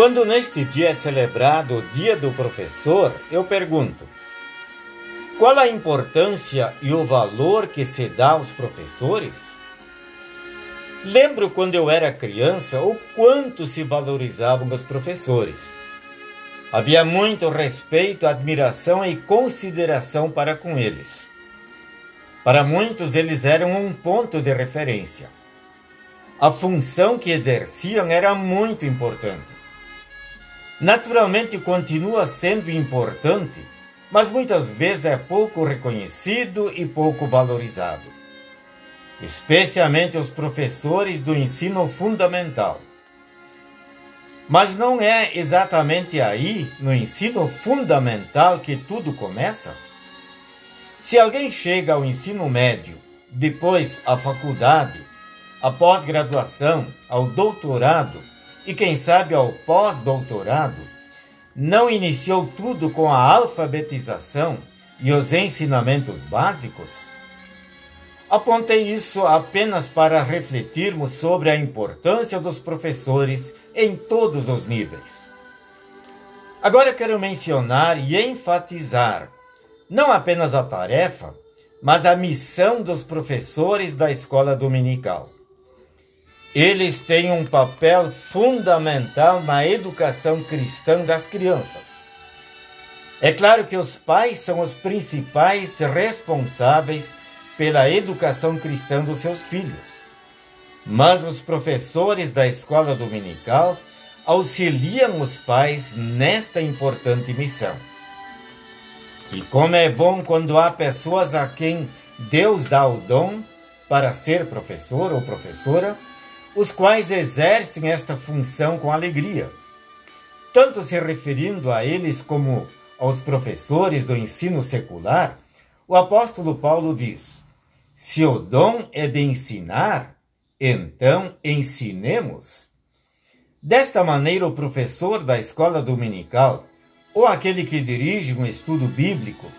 Quando neste dia é celebrado o Dia do Professor, eu pergunto: qual a importância e o valor que se dá aos professores? Lembro quando eu era criança o quanto se valorizavam os professores. Havia muito respeito, admiração e consideração para com eles. Para muitos, eles eram um ponto de referência. A função que exerciam era muito importante. Naturalmente, continua sendo importante, mas muitas vezes é pouco reconhecido e pouco valorizado. Especialmente os professores do ensino fundamental. Mas não é exatamente aí, no ensino fundamental, que tudo começa? Se alguém chega ao ensino médio, depois à faculdade, à pós-graduação, ao doutorado e, quem sabe, ao pós-doutorado, não iniciou tudo com a alfabetização e os ensinamentos básicos? Apontei isso apenas para refletirmos sobre a importância dos professores em todos os níveis. Agora quero mencionar e enfatizar não apenas a tarefa, mas a missão dos professores da escola dominical. Eles têm um papel fundamental na educação cristã das crianças. É claro que os pais são os principais responsáveis pela educação cristã dos seus filhos. Mas os professores da escola dominical auxiliam os pais nesta importante missão. E como é bom quando há pessoas a quem Deus dá o dom para ser professor ou professora, os quais exercem esta função com alegria, tanto se referindo a eles como aos professores do ensino secular, o apóstolo Paulo diz: Se o dom é de ensinar, então ensinemos. Desta maneira, o professor da escola dominical ou aquele que dirige um estudo bíblico,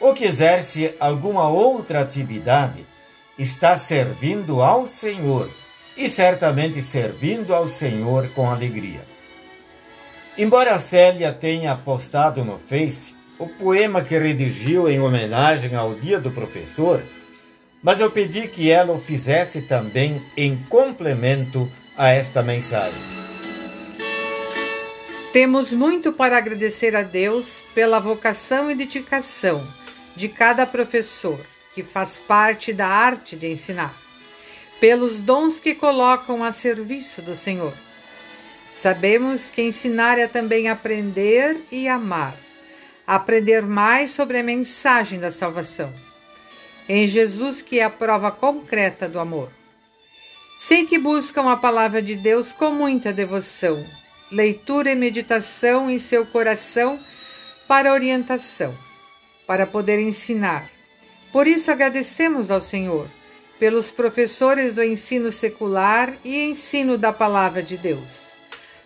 ou que exerce alguma outra atividade, está servindo ao Senhor e certamente servindo ao Senhor com alegria. Embora Célia tenha postado no Face o poema que redigiu em homenagem ao Dia do Professor, mas eu pedi que ela o fizesse também em complemento a esta mensagem. Temos muito para agradecer a Deus pela vocação e dedicação de cada professor que faz parte da arte de ensinar, pelos dons que colocam a serviço do Senhor. Sabemos que ensinar é também aprender e amar, aprender mais sobre a mensagem da salvação. Em Jesus, que é a prova concreta do amor. Sei que buscam a palavra de Deus com muita devoção leitura e meditação em seu coração para orientação, para poder ensinar. Por isso agradecemos ao Senhor pelos professores do ensino secular e ensino da palavra de Deus.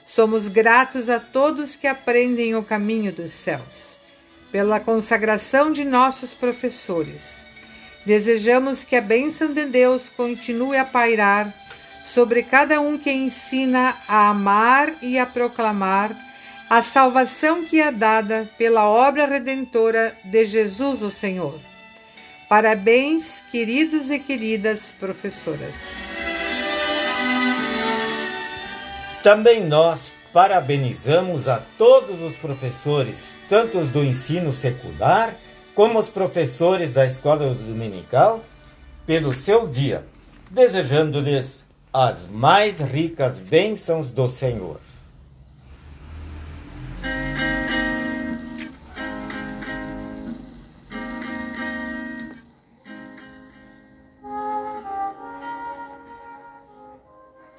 Somos gratos a todos que aprendem o caminho dos céus, pela consagração de nossos professores. Desejamos que a bênção de Deus continue a pairar sobre cada um que ensina a amar e a proclamar a salvação que é dada pela obra redentora de Jesus o Senhor. Parabéns, queridos e queridas professoras. Também nós parabenizamos a todos os professores, tanto os do ensino secular como os professores da escola dominical, pelo seu dia, desejando-lhes as mais ricas bênçãos do Senhor.